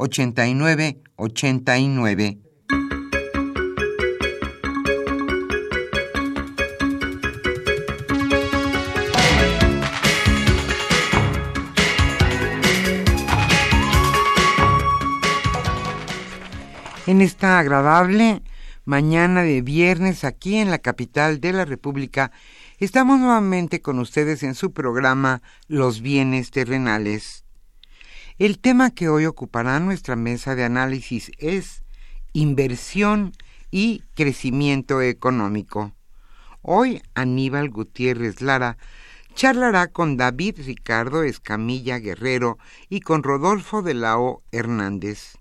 89 89. En esta agradable mañana de viernes aquí en la capital de la República, estamos nuevamente con ustedes en su programa Los bienes terrenales. El tema que hoy ocupará nuestra mesa de análisis es inversión y crecimiento económico. Hoy Aníbal Gutiérrez Lara charlará con David Ricardo Escamilla Guerrero y con Rodolfo de la O. Hernández.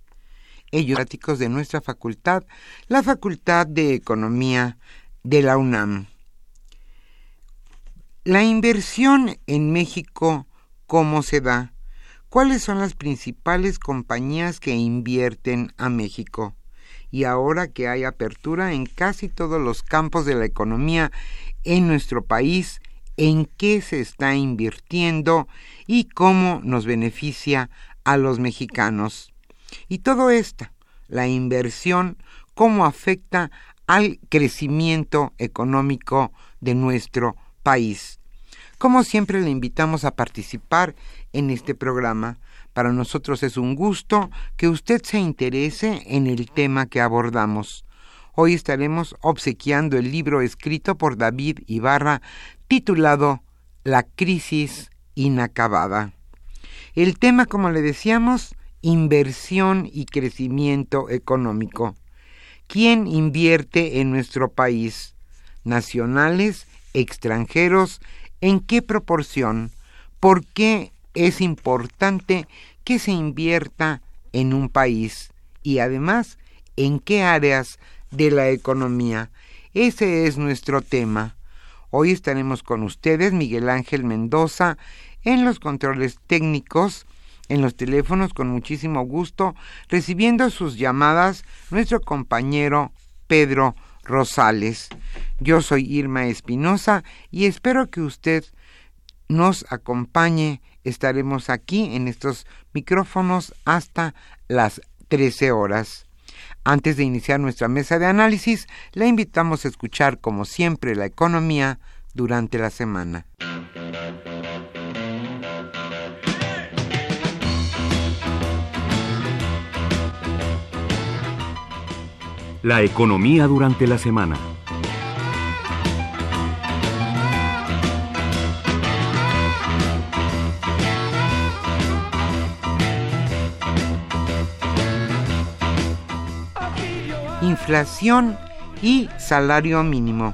Ellos de nuestra facultad, la Facultad de Economía de la UNAM. La inversión en México, ¿cómo se da? ¿Cuáles son las principales compañías que invierten a México? Y ahora que hay apertura en casi todos los campos de la economía en nuestro país, ¿en qué se está invirtiendo y cómo nos beneficia a los mexicanos? Y todo esto, la inversión, cómo afecta al crecimiento económico de nuestro país. Como siempre le invitamos a participar en este programa. Para nosotros es un gusto que usted se interese en el tema que abordamos. Hoy estaremos obsequiando el libro escrito por David Ibarra titulado La crisis inacabada. El tema, como le decíamos, inversión y crecimiento económico. ¿Quién invierte en nuestro país? ¿Nacionales? ¿Extranjeros? ¿En qué proporción? ¿Por qué es importante que se invierta en un país? Y además, ¿en qué áreas de la economía? Ese es nuestro tema. Hoy estaremos con ustedes, Miguel Ángel Mendoza, en los controles técnicos, en los teléfonos, con muchísimo gusto, recibiendo sus llamadas, nuestro compañero Pedro Rosales. Yo soy Irma Espinosa y espero que usted nos acompañe. Estaremos aquí en estos micrófonos hasta las 13 horas. Antes de iniciar nuestra mesa de análisis, la invitamos a escuchar, como siempre, la economía durante la semana. La economía durante la semana. Inflación y salario mínimo.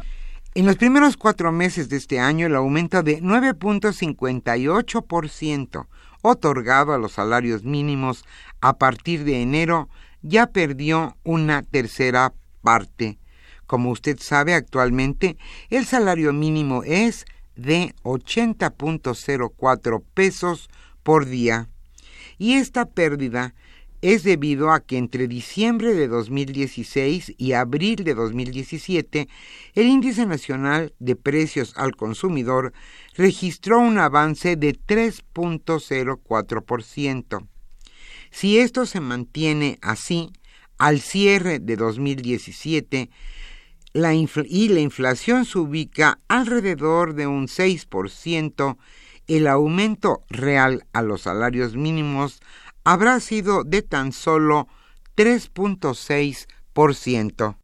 En los primeros cuatro meses de este año, el aumento de 9.58% otorgado a los salarios mínimos a partir de enero ya perdió una tercera parte. Como usted sabe, actualmente el salario mínimo es de 80.04 pesos por día y esta pérdida es debido a que entre diciembre de 2016 y abril de 2017 el índice nacional de precios al consumidor registró un avance de 3.04%. Si esto se mantiene así, al cierre de 2017, la y la inflación se ubica alrededor de un 6%, el aumento real a los salarios mínimos habrá sido de tan solo 3.6%.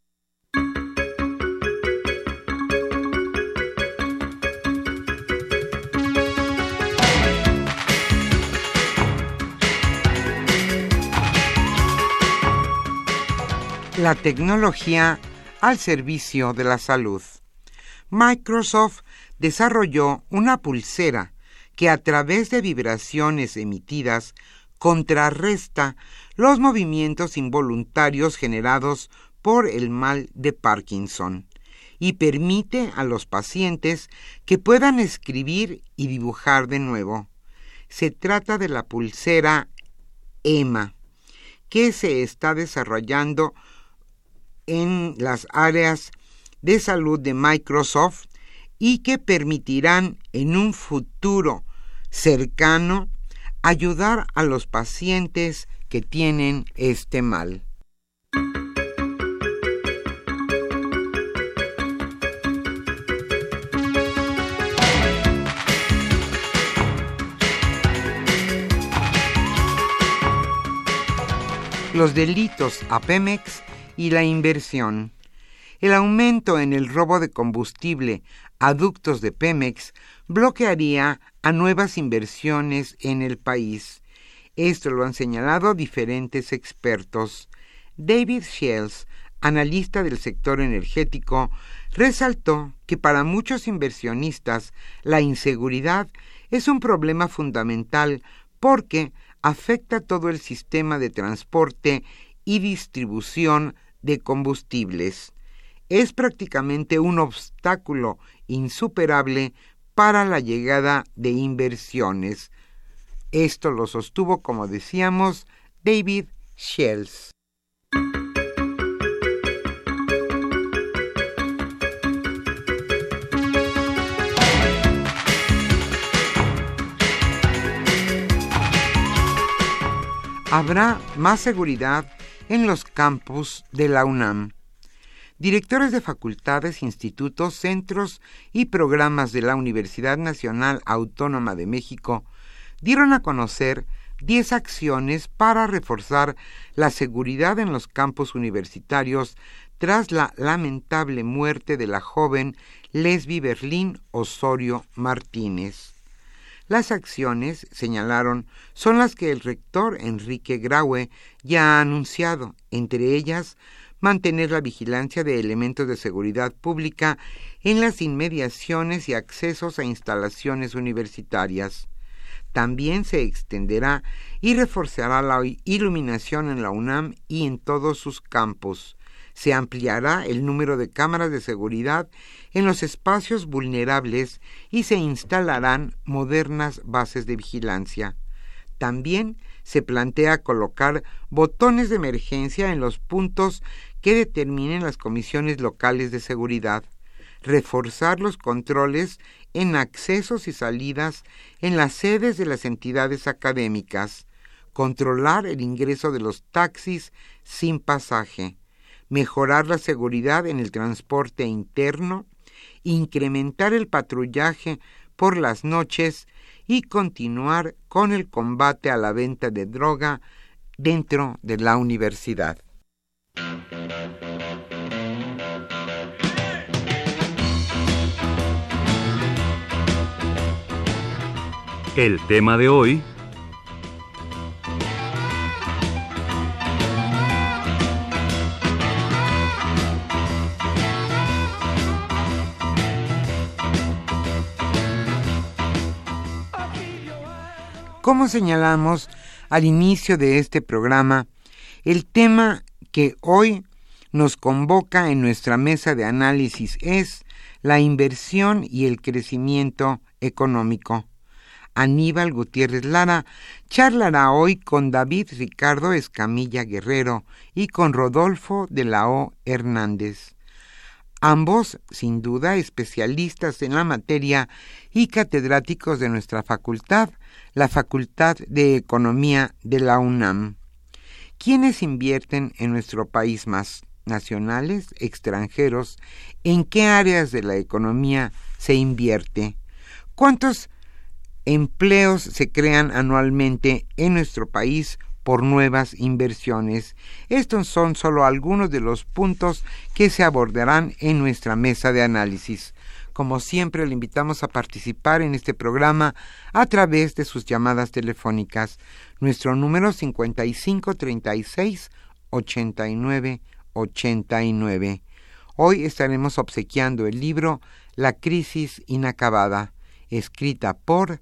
La tecnología al servicio de la salud. Microsoft desarrolló una pulsera que a través de vibraciones emitidas contrarresta los movimientos involuntarios generados por el mal de Parkinson y permite a los pacientes que puedan escribir y dibujar de nuevo. Se trata de la pulsera EMA, que se está desarrollando en las áreas de salud de Microsoft y que permitirán en un futuro cercano ayudar a los pacientes que tienen este mal. Los delitos a Pemex y la inversión. El aumento en el robo de combustible a ductos de Pemex bloquearía a nuevas inversiones en el país. Esto lo han señalado diferentes expertos. David Shields, analista del sector energético, resaltó que para muchos inversionistas la inseguridad es un problema fundamental porque afecta todo el sistema de transporte y distribución de combustibles. Es prácticamente un obstáculo insuperable para la llegada de inversiones. Esto lo sostuvo, como decíamos, David Shells. Habrá más seguridad en los campus de la UNAM directores de facultades, institutos, centros y programas de la Universidad Nacional Autónoma de México dieron a conocer 10 acciones para reforzar la seguridad en los campos universitarios tras la lamentable muerte de la joven Lesbi Berlín Osorio Martínez. Las acciones, señalaron, son las que el rector Enrique Graue ya ha anunciado, entre ellas mantener la vigilancia de elementos de seguridad pública en las inmediaciones y accesos a instalaciones universitarias. También se extenderá y reforzará la iluminación en la UNAM y en todos sus campos. Se ampliará el número de cámaras de seguridad en los espacios vulnerables y se instalarán modernas bases de vigilancia. También se plantea colocar botones de emergencia en los puntos que determinen las comisiones locales de seguridad, reforzar los controles en accesos y salidas en las sedes de las entidades académicas, controlar el ingreso de los taxis sin pasaje, mejorar la seguridad en el transporte interno, incrementar el patrullaje por las noches y continuar con el combate a la venta de droga dentro de la universidad. El tema de hoy Como señalamos al inicio de este programa, el tema que hoy nos convoca en nuestra mesa de análisis es la inversión y el crecimiento económico. Aníbal Gutiérrez Lara, charlará hoy con David Ricardo Escamilla Guerrero y con Rodolfo de la O. Hernández. Ambos, sin duda, especialistas en la materia y catedráticos de nuestra facultad, la Facultad de Economía de la UNAM. ¿Quiénes invierten en nuestro país más? ¿Nacionales, extranjeros? ¿En qué áreas de la economía se invierte? ¿Cuántos empleos se crean anualmente en nuestro país por nuevas inversiones. Estos son solo algunos de los puntos que se abordarán en nuestra mesa de análisis. Como siempre, le invitamos a participar en este programa a través de sus llamadas telefónicas. Nuestro número 5536 89 89. Hoy estaremos obsequiando el libro La crisis inacabada, escrita por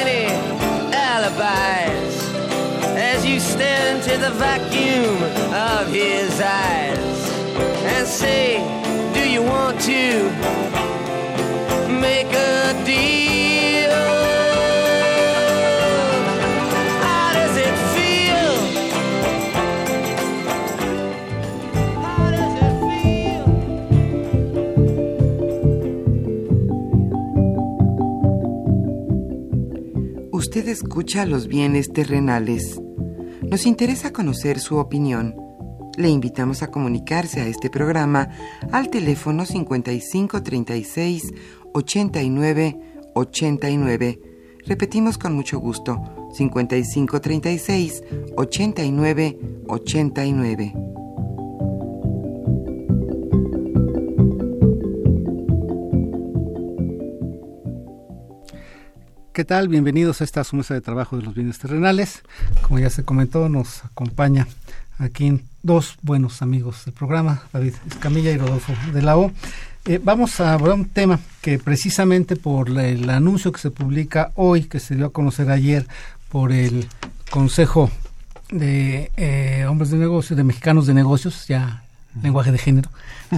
the vacuum of his eyes and say, Do you want to make a deal? Usted escucha los bienes terrenales. Nos interesa conocer su opinión. Le invitamos a comunicarse a este programa al teléfono 5536 89 89. Repetimos con mucho gusto, 5536 89 89. ¿Qué tal? Bienvenidos a esta mesa de trabajo de los bienes terrenales. Como ya se comentó, nos acompaña aquí dos buenos amigos del programa, David Escamilla y Rodolfo de la O. Eh, vamos a abordar un tema que precisamente por la, el anuncio que se publica hoy, que se dio a conocer ayer por el Consejo de eh, Hombres de Negocios, de Mexicanos de Negocios, ya lenguaje de género,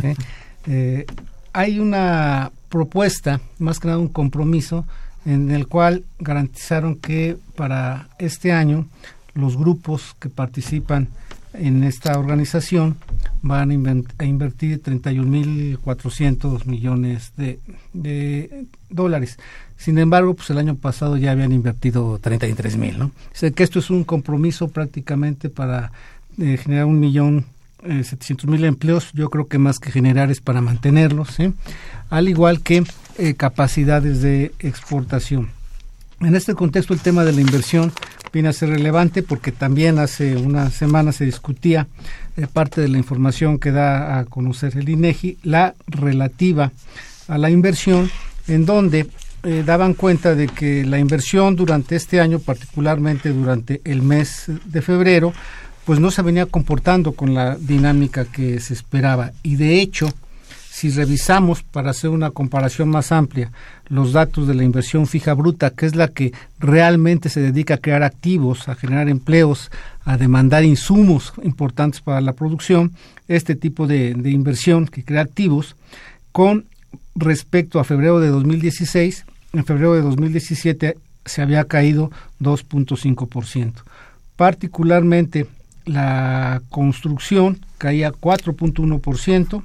¿sí? eh, hay una propuesta, más que nada un compromiso, en el cual garantizaron que para este año los grupos que participan en esta organización van a, invertir 31.400 millones de, dólares. Sin embargo, pues el año pasado ya habían invertido 33 mil, ¿no? O sea, que esto es un compromiso prácticamente para eh, generar un millón 700 mil empleos, yo creo que más que generar es para mantenerlos, al igual que capacidades de exportación. En este contexto el tema de la inversión viene a ser relevante porque también hace una semana se discutía eh, parte de la información que da a conocer el INEGI, la relativa a la inversión, en donde eh, daban cuenta de que la inversión durante este año, particularmente durante el mes de febrero, pues no se venía comportando con la dinámica que se esperaba. Y de hecho, si revisamos para hacer una comparación más amplia los datos de la inversión fija bruta, que es la que realmente se dedica a crear activos, a generar empleos, a demandar insumos importantes para la producción, este tipo de, inversión que crea activos, con respecto a febrero de 2016, en febrero de 2017 se había caído 2.5%. Particularmente la construcción caía 4.1%,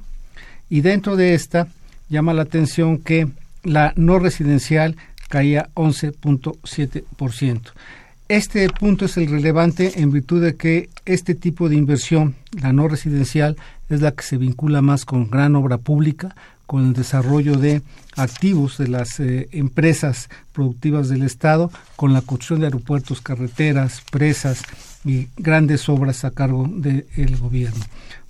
y dentro de esta llama la atención que la no residencial caía 11.7%. Este punto es el relevante en virtud de que este tipo de inversión, la no residencial, es la que se vincula más con gran obra pública, con el desarrollo de activos de las eh, empresas productivas del Estado, con la construcción de aeropuertos, carreteras, presas y grandes obras a cargo del gobierno.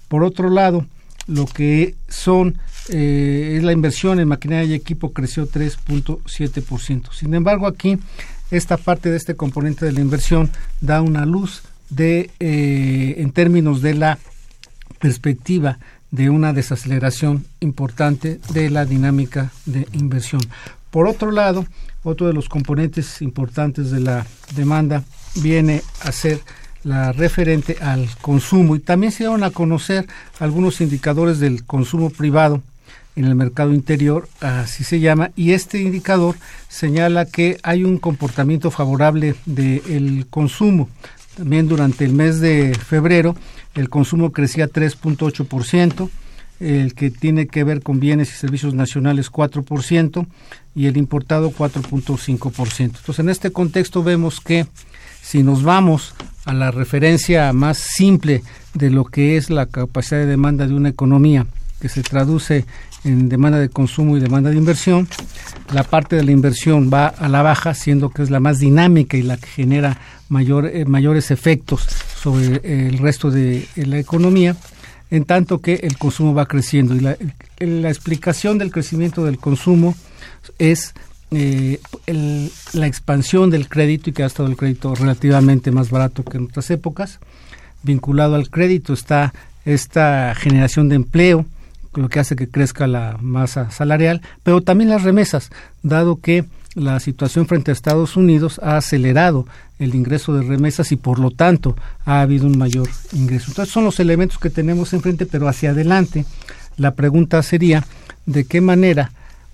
Por otro lado, lo que son eh, es la inversión en maquinaria y equipo creció 3.7%. Sin embargo, aquí esta parte de este componente de la inversión da una luz de eh, en términos de la perspectiva de una desaceleración importante de la dinámica de inversión. Por otro lado, otro de los componentes importantes de la demanda viene a ser la referente al consumo y también se dieron a conocer algunos indicadores del consumo privado en el mercado interior, así se llama, y este indicador señala que hay un comportamiento favorable del consumo. También durante el mes de febrero el consumo crecía 3.8%, el que tiene que ver con bienes y servicios nacionales 4% y el importado 4.5%. Entonces, en este contexto vemos que si nos vamos a la referencia más simple de lo que es la capacidad de demanda de una economía, que se traduce en demanda de consumo y demanda de inversión, la parte de la inversión va a la baja, siendo que es la más dinámica y la que genera mayor, eh, mayores efectos sobre el resto de la economía, en tanto que el consumo va creciendo. Y la explicación del crecimiento del consumo es eh, la expansión del crédito y que ha estado el crédito relativamente más barato que en otras épocas. Vinculado al crédito está esta generación de empleo, lo que hace que crezca la masa salarial, pero también las remesas, dado que la situación frente a Estados Unidos ha acelerado el ingreso de remesas y por lo tanto ha habido un mayor ingreso. Entonces son los elementos que tenemos enfrente, pero hacia adelante la pregunta sería de qué manera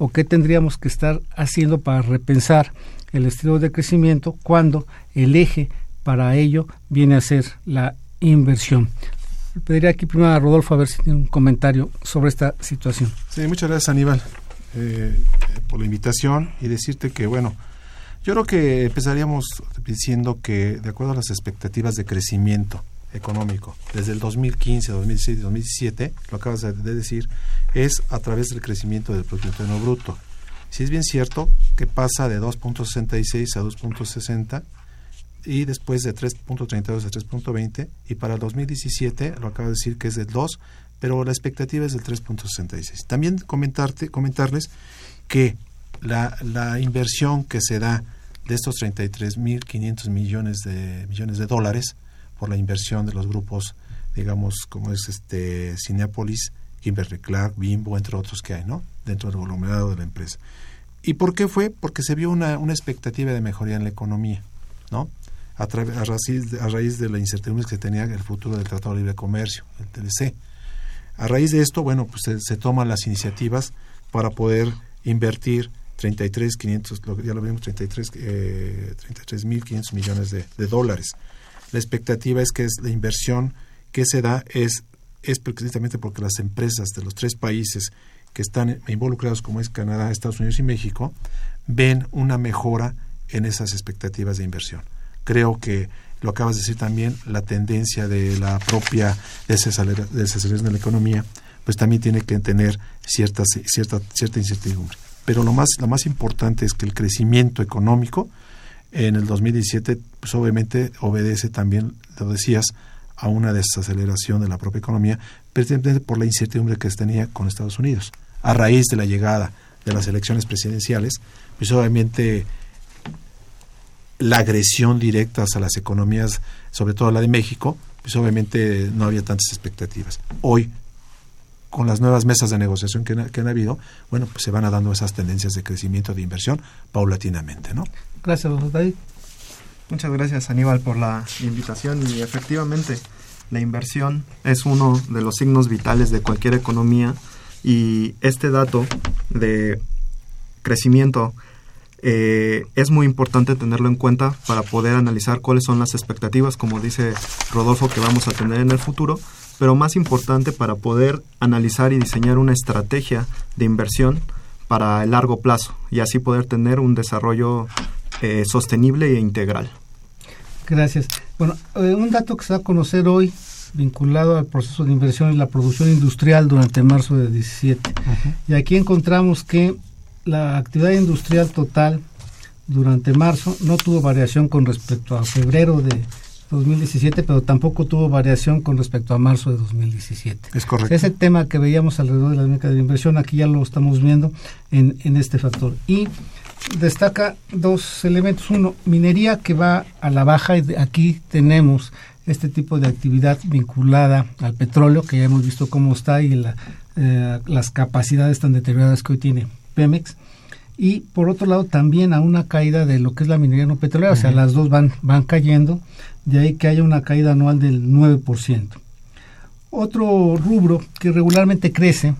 qué tendríamos que estar haciendo para repensar el estilo de crecimiento cuando el eje para ello viene a ser la inversión. Pediría aquí primero a Rodolfo a ver si tiene un comentario sobre esta situación. Sí, muchas gracias Aníbal eh, por la invitación y decirte que, bueno, yo creo que empezaríamos diciendo que de acuerdo a las expectativas de crecimiento económico desde el 2015, 2016 y 2017, lo acabas de decir, es a través del crecimiento del Producto Interno Bruto. Si es bien cierto que pasa de 2.66 a 2.60 y después de 3.32 a 3.20 y para el 2017 lo acabo de decir que es del 2, pero la expectativa es del 3.66. También comentarte, comentarles que la, la inversión que se da de estos 33.500 millones de millones de dólares por la inversión de los grupos, digamos, como es este Cinepolis, Kimberly Clark, Bimbo, entre otros que hay, ¿no? Dentro del aglomerado de la empresa. ¿Y por qué fue? Porque se vio una, una expectativa de mejoría en la economía, ¿no? A, raíz de, la incertidumbre que tenía el futuro del Tratado de Libre Comercio, el TLC. A raíz de esto, bueno, pues se, toman las iniciativas para poder invertir 33, 500, ya lo vimos, 33, eh, 33 mil 500 millones de dólares la expectativa es que es la inversión que se da es, es precisamente porque las empresas de los tres países que están involucrados, como es Canadá, Estados Unidos y México, ven una mejora en esas expectativas de inversión. Creo que lo acabas de decir también, la tendencia de la propia desaceleración de la economía, pues también tiene que tener cierta, cierta, cierta incertidumbre. Pero lo más, lo más importante es que el crecimiento económico en el 2017, pues obviamente obedece también, lo decías, a una desaceleración de la propia economía, precisamente por la incertidumbre que se tenía con Estados Unidos. A raíz de la llegada de las elecciones presidenciales, pues obviamente la agresión directa hacia las economías, sobre todo la de México, pues obviamente no había tantas expectativas. Hoy, con las nuevas mesas de negociación que, han habido, bueno, pues se van a dando esas tendencias de crecimiento de inversión paulatinamente, ¿no? Gracias, David. Muchas gracias, Aníbal, por la invitación y efectivamente la inversión es uno de los signos vitales de cualquier economía y este dato de crecimiento eh, es muy importante tenerlo en cuenta para poder analizar cuáles son las expectativas, como dice Rodolfo, que vamos a tener en el futuro, pero más importante para poder analizar y diseñar una estrategia de inversión para el largo plazo y así poder tener un desarrollo eh, sostenible e integral. Gracias. Bueno, eh, un dato que se va a conocer hoy vinculado al proceso de inversión en la producción industrial durante marzo de 17. Y aquí encontramos que la actividad industrial total durante marzo no tuvo variación con respecto a febrero de 2017, pero tampoco tuvo variación con respecto a marzo de 2017. Es correcto. Ese tema que veíamos alrededor de la dinámica de inversión, aquí ya lo estamos viendo en, en este factor. Y destaca dos elementos. Uno, minería que va a la baja. Y aquí tenemos este tipo de actividad vinculada al petróleo, que ya hemos visto cómo está y la, eh, las capacidades tan deterioradas que hoy tiene Pemex y por otro lado también a una caída de lo que es la minería no petrolera, o sea, las dos van, van cayendo, de ahí que haya una caída anual del 9%. Otro rubro que regularmente crece,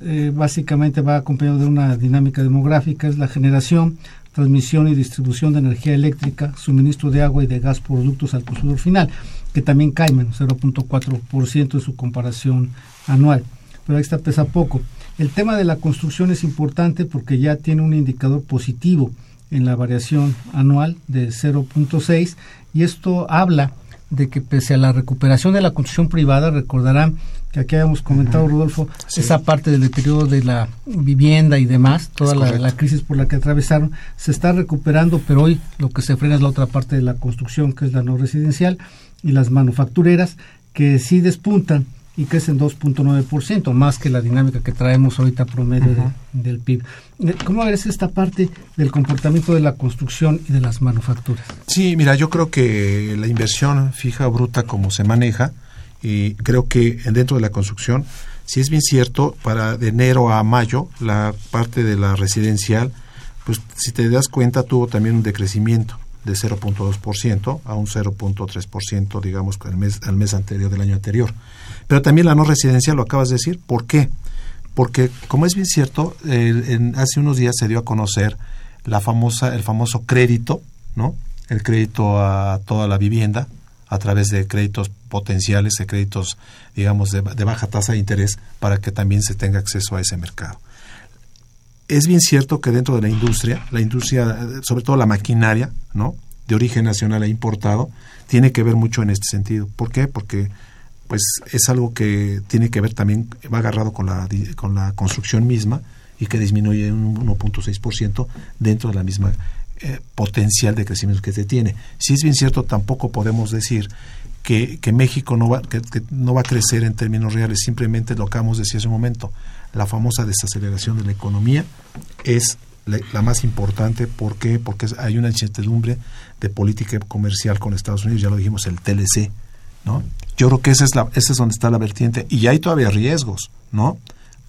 eh, básicamente va acompañado de una dinámica demográfica, es la generación, transmisión y distribución de energía eléctrica, suministro de agua y de gas productos al consumidor final, que también cae menos 0.4% de su comparación anual. Pero está pesa poco. El tema de la construcción es importante porque ya tiene un indicador positivo en la variación anual de 0.6 y esto habla de que pese a la recuperación de la construcción privada, recordarán que aquí habíamos comentado, Rodolfo, esa parte del deterioro de la vivienda y demás, toda la, la, crisis por la que atravesaron, se está recuperando, pero hoy lo que se frena es la otra parte de la construcción, que es la no residencial, y las manufactureras, que sí despuntan y crece en 2.9%, más que la dinámica que traemos ahorita promedio del PIB. Eh, ¿Cómo ves esta parte del comportamiento de la construcción y de las manufacturas? Sí, mira, yo creo que la inversión fija bruta como se maneja, y creo que dentro de la construcción, si es bien cierto, para de enero a mayo, la parte de la residencial, pues si te das cuenta, tuvo también un decrecimiento de 0.2% a un 0.3%, digamos, al mes, al mes anterior del año anterior. Pero también la no residencial, lo acabas de decir. ¿Por qué? Porque, como es bien cierto, en, hace unos días se dio a conocer la famosa, el famoso crédito, ¿no? El crédito a toda la vivienda a través de créditos potenciales, de créditos, digamos, de, de baja tasa de interés, para que también se tenga acceso a ese mercado. Es bien cierto que dentro de la industria, la industria, sobre todo la maquinaria, ¿no? De origen nacional e importado, tiene que ver mucho en este sentido. ¿Por qué? Porque pues es algo que tiene que ver también, va agarrado con la, con la construcción misma y que disminuye un 1.6% dentro de la misma eh, potencial de crecimiento que se tiene. Si es bien cierto, tampoco podemos decir que, que México no va, que, no va a crecer en términos reales, simplemente lo acabamos de decir hace un momento, la famosa desaceleración de la economía es la, la, más importante. ¿Por qué? Porque hay una incertidumbre de política comercial con Estados Unidos, ya lo dijimos, el TLC, ¿no? Yo creo que esa es, la, esa es donde está la vertiente. Y hay todavía riesgos, ¿no?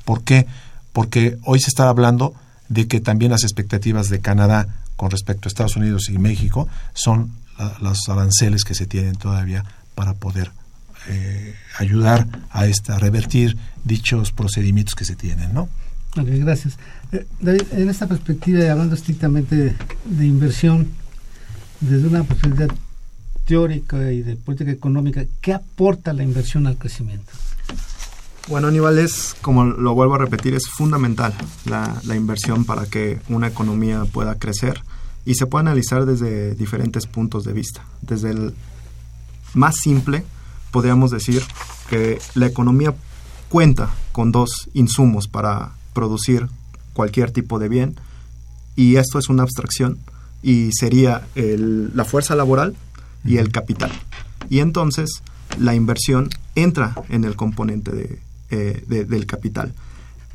¿Por qué? Porque hoy se está hablando de que también las expectativas de Canadá con respecto a Estados Unidos y México son los aranceles que se tienen todavía para poder eh, ayudar a, esta, revertir dichos procedimientos que se tienen, ¿no? Okay, gracias. Eh, David, en esta perspectiva, hablando estrictamente de inversión, desde una perspectiva teórica y de política económica, ¿qué aporta la inversión al crecimiento? Bueno, Aníbal, es, como lo vuelvo a repetir, es fundamental la, la inversión para que una economía pueda crecer. y se puede analizar desde diferentes puntos de vista. Desde el más simple, podríamos decir que la economía cuenta con dos insumos para producir cualquier tipo de bien y esto es una abstracción y sería la fuerza laboral y el capital. Y entonces la inversión entra en el componente eh, de, del capital.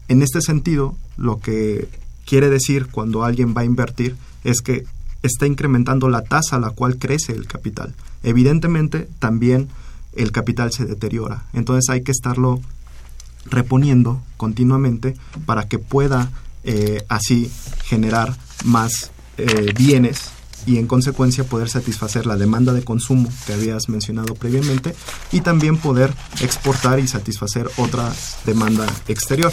En este sentido, lo que quiere decir cuando alguien va a invertir es que está incrementando la tasa a la cual crece el capital. Evidentemente, también el capital se deteriora. Entonces hay que estarlo reponiendo continuamente para que pueda eh, así generar más eh, bienes y en consecuencia poder satisfacer la demanda de consumo que habías mencionado previamente y también poder exportar y satisfacer otra demanda exterior.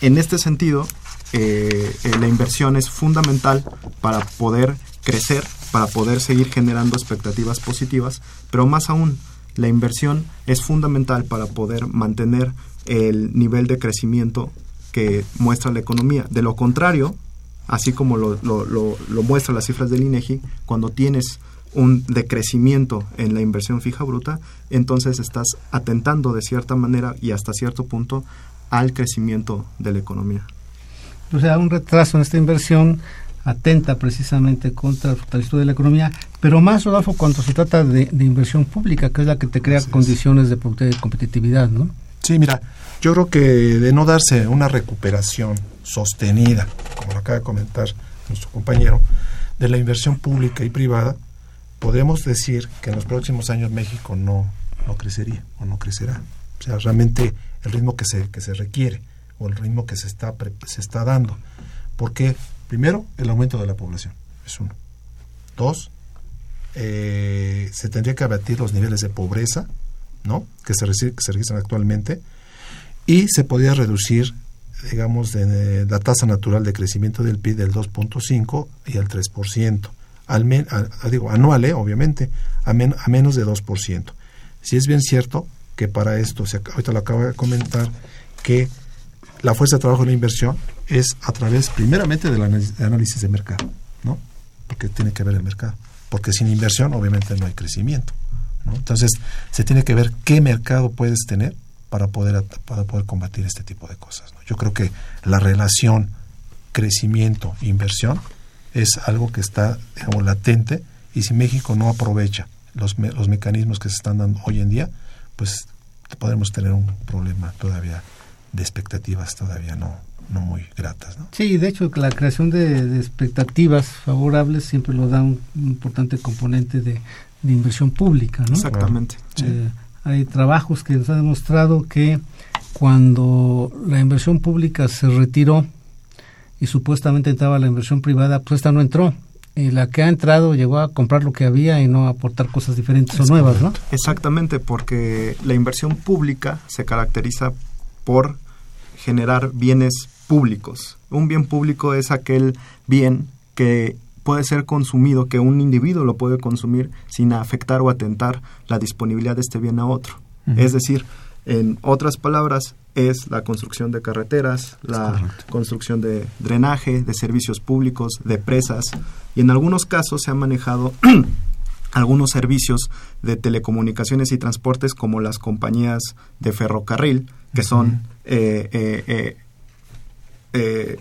En este sentido, eh, eh, la inversión es fundamental para poder crecer, para poder seguir generando expectativas positivas, pero más aún, la inversión es fundamental para poder mantener el nivel de crecimiento que muestra la economía. De lo contrario, así como lo, lo, lo, muestran las cifras del INEGI, cuando tienes un decrecimiento en la inversión fija bruta, entonces estás atentando de cierta manera y hasta cierto punto al crecimiento de la economía. O sea, un retraso en esta inversión atenta precisamente contra el fortalecimiento de la economía, pero más, Rodolfo, cuando se trata de, inversión pública, que es la que te crea condiciones de, de competitividad, ¿no? Sí, mira, yo creo que de no darse una recuperación sostenida, como lo acaba de comentar nuestro compañero, de la inversión pública y privada, podemos decir que en los próximos años México no, no crecería o no crecerá. O sea, realmente el ritmo que se, que se requiere o el ritmo que se está, se está dando. Porque, primero, el aumento de la población, es uno. Dos, eh, se tendría que abatir los niveles de pobreza, ¿no? Que se, que se registran actualmente, y se podría reducir digamos, de, la tasa natural de crecimiento del PIB del 2.5 y al 3%, al men, digo, anual, ¿eh? obviamente, a, a menos de 2%. Si es bien cierto que para esto, se, ahorita lo acabo de comentar, que la fuerza de trabajo de la inversión es a través, primeramente, del análisis de mercado, ¿no? Porque tiene que ver el mercado. Porque sin inversión, obviamente, no hay crecimiento. ¿no? Entonces, se tiene que ver qué mercado puedes tener para poder, para poder combatir este tipo de cosas. Yo creo que la relación crecimiento-inversión es algo que está digamos, latente y si México no aprovecha los, los mecanismos que se están dando hoy en día, pues podemos tener un problema todavía de expectativas todavía no, no muy gratas. ¿no? Sí, de hecho la creación de, expectativas favorables siempre lo da un, importante componente de, inversión pública. ¿no? Exactamente. Eh, hay trabajos que nos han demostrado que cuando la inversión pública se retiró y supuestamente entraba la inversión privada, pues esta no entró. Y la que ha entrado llegó a comprar lo que había y no a aportar cosas diferentes o nuevas, ¿no? Exactamente, porque la inversión pública se caracteriza por generar bienes públicos. Un bien público es aquel bien que puede ser consumido, que un individuo lo puede consumir sin afectar o atentar la disponibilidad de este bien a otro. Es decir, en otras palabras, es la construcción de carreteras, la construcción de drenaje, de servicios públicos, de presas, y en algunos casos se han manejado algunos servicios de telecomunicaciones y transportes como las compañías de ferrocarril, que son eh, eh, eh,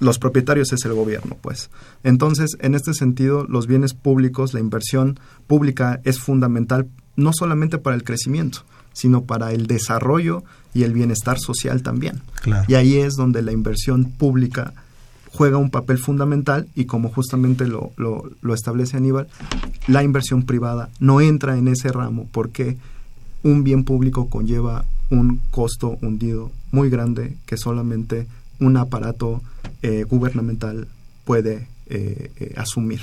los propietarios es el gobierno, pues. Entonces, en este sentido, los bienes públicos, la inversión pública es fundamental no solamente para el crecimiento, sino para el desarrollo y el bienestar social también. Y ahí es donde la inversión pública juega un papel fundamental y como justamente lo, lo, lo establece Aníbal, la inversión privada no entra en ese ramo porque un bien público conlleva un costo hundido muy grande que solamente un aparato eh, gubernamental puede eh, eh, asumir.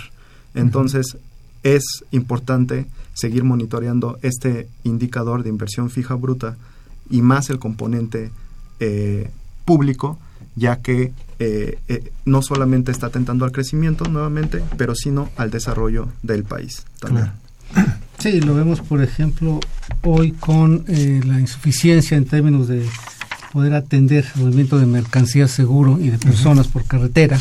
Entonces, es importante seguir monitoreando este indicador de inversión fija bruta y más el componente público, ya que no solamente está atentando al crecimiento nuevamente, pero sino al desarrollo del país también. Sí, lo vemos, por ejemplo, hoy con la insuficiencia en términos de poder atender el movimiento de mercancías seguro y de personas por carretera,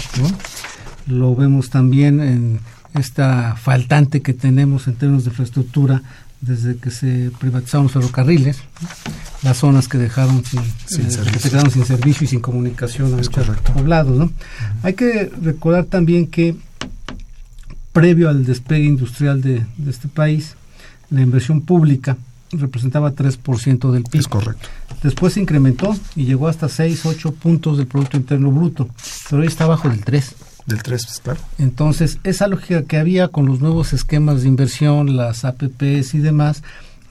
lo vemos también en esta faltante que tenemos en términos de infraestructura desde que se privatizaron los ferrocarriles, las zonas que dejaron sin, Sin eh, que se quedaron sin servicio y sin comunicación a muchos poblados. ¿no? Hay que recordar también que previo al despegue industrial de, de este país, la inversión pública representaba 3% del PIB. Es correcto. Después se incrementó y llegó hasta 6, 8 puntos del Producto Interno Bruto, pero hoy está abajo del 3. Del 3, pues, claro. Entonces, esa lógica que había con los nuevos esquemas de inversión, las APPs y demás,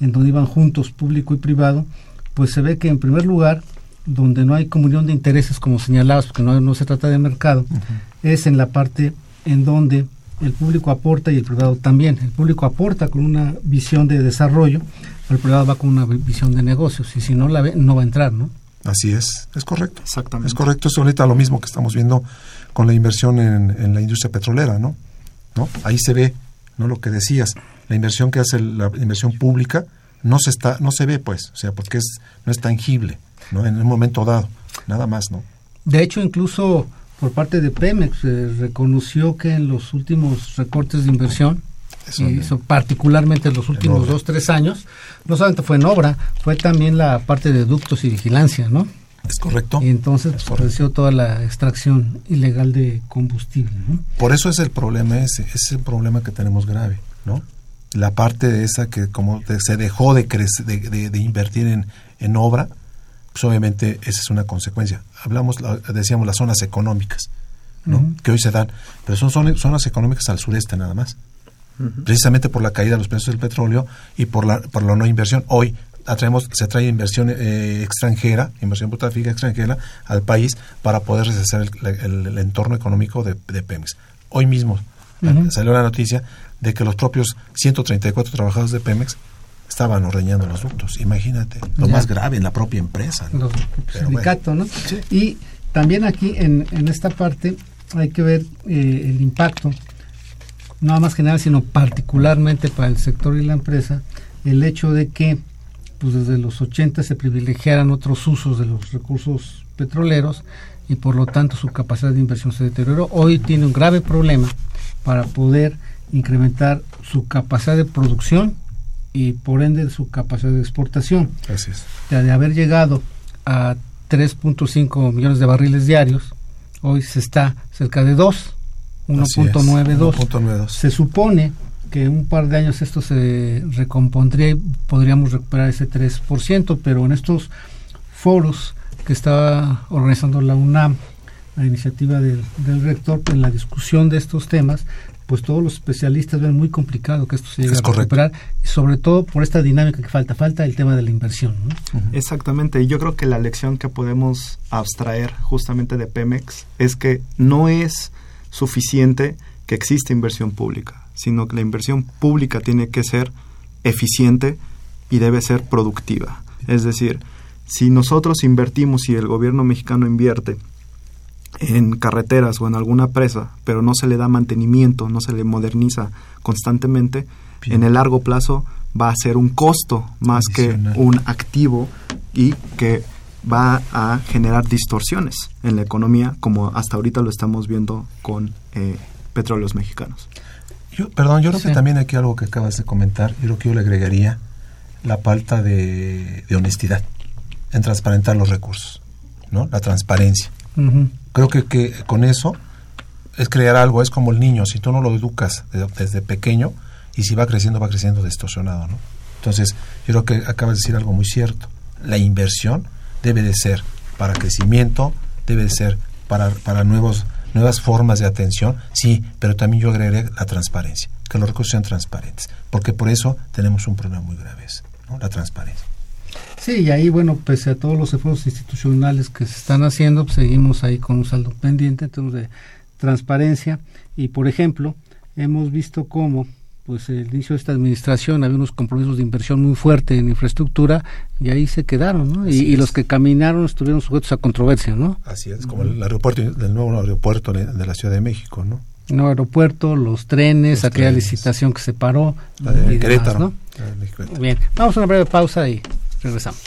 en donde iban juntos público y privado, pues se ve que en primer lugar, donde no hay comunión de intereses como señalabas, porque no, no se trata de mercado, es en la parte en donde el público aporta y el privado también. El público aporta con una visión de desarrollo, el privado va con una vi- visión de negocios, y si no la ve, no va a entrar, ¿no? Así es, es correcto. Exactamente. Es correcto, es ahorita lo mismo que estamos viendo con la inversión en, en la industria petrolera, ¿no? ¿no? Ahí se ve, ¿no? Lo que decías, la inversión que hace la inversión pública no se está, no se ve, pues, o sea, porque es, no es tangible, ¿no? En un momento dado, nada más, ¿no? De hecho, incluso por parte de Pemex se reconoció que en los últimos recortes de inversión, Eso y eso particularmente en los últimos dos, tres años, no solamente fue en obra, fue también la parte de ductos y vigilancia, ¿no? es correcto. Y entonces Es pues, toda la extracción ilegal de combustible, ¿no? Por eso es el problema ese, ese es el problema que tenemos grave, ¿no? La parte de esa que como se dejó de, crece- de, de- de invertir en, en obra, pues obviamente esa es una consecuencia. Hablamos, la- decíamos las zonas económicas, ¿no? Que hoy se dan, pero son zonas, zonas económicas al sureste nada más. Precisamente por la caída de los precios del petróleo y por la, por la no inversión. Hoy atraemos, se trae inversión eh, extranjera, inversión bruta fija extranjera al país para poder rehacer el, el- el entorno económico de, de Pemex. Hoy mismo eh, salió la noticia de que los propios 134 trabajadores de Pemex estaban ordeñando los ductos. Imagínate, lo Ya. más grave en la propia empresa. ¿no? los ¿no? Sí. Y también aquí en, en esta parte hay que ver eh, el impacto, no más general, sino particularmente para el sector y la empresa, el hecho de que pues desde los 80 se privilegiaran otros usos de los recursos petroleros y por lo tanto su capacidad de inversión se deterioró. Hoy tiene un grave problema para poder incrementar su capacidad de producción y por ende su capacidad de exportación Así es. de, de haber llegado a 3.5 millones de barriles diarios, hoy se está cerca de 2, Así es, 1.92. 1.92. Se supone que en un par de años esto se recompondría y podríamos recuperar ese 3%, pero en estos foros que está organizando la UNAM, la iniciativa del, del rector, en la discusión de estos temas, pues todos los especialistas ven muy complicado que esto se llegue Es a correcto. recuperar, y sobre todo por esta dinámica que falta, falta el tema de la inversión. ¿no? Exactamente, y yo creo que la lección que podemos abstraer justamente de Pemex es que no es suficiente que exista inversión pública, sino que la inversión pública tiene que ser eficiente y debe ser productiva. Es decir, si nosotros invertimos y el gobierno mexicano invierte en carreteras o en alguna presa, pero no se le da mantenimiento, no se le moderniza constantemente, Bien. en el largo plazo va a ser un costo más que un activo y que va a generar distorsiones en la economía, como hasta ahorita lo estamos viendo con eh, petróleos mexicanos. Yo, perdón, yo creo Sí. que también aquí algo que acabas de comentar, yo creo que yo le agregaría la falta de, de honestidad en transparentar los recursos, ¿no? La transparencia. Creo que, que con eso es crear algo, es como el niño, si tú no lo educas de- desde pequeño y si va creciendo, va creciendo distorsionado, ¿no? Entonces, yo creo que acabas de decir algo muy cierto. La inversión debe de ser para crecimiento, debe de ser para, para nuevos, nuevas formas de atención, sí, pero también yo agregaría la transparencia, que los recursos sean transparentes, porque por eso tenemos un problema muy grave, ¿no? La transparencia. Sí, y ahí, bueno, pese a todos los esfuerzos institucionales que se están haciendo, pues, seguimos ahí con un saldo pendiente en términos de transparencia. Y, por ejemplo, hemos visto cómo, pues, el inicio de esta administración había unos compromisos de inversión muy fuerte en infraestructura y ahí se quedaron, ¿no? Y, los que caminaron estuvieron sujetos a controversia, ¿no? Así es, como el aeropuerto, del nuevo aeropuerto de la Ciudad de México, ¿no? No aeropuerto, los trenes, Los aquella trenes. licitación que se paró La de y demás, Querétaro. ¿no? La de Querétaro. Bien, vamos a una breve pausa y regresamos.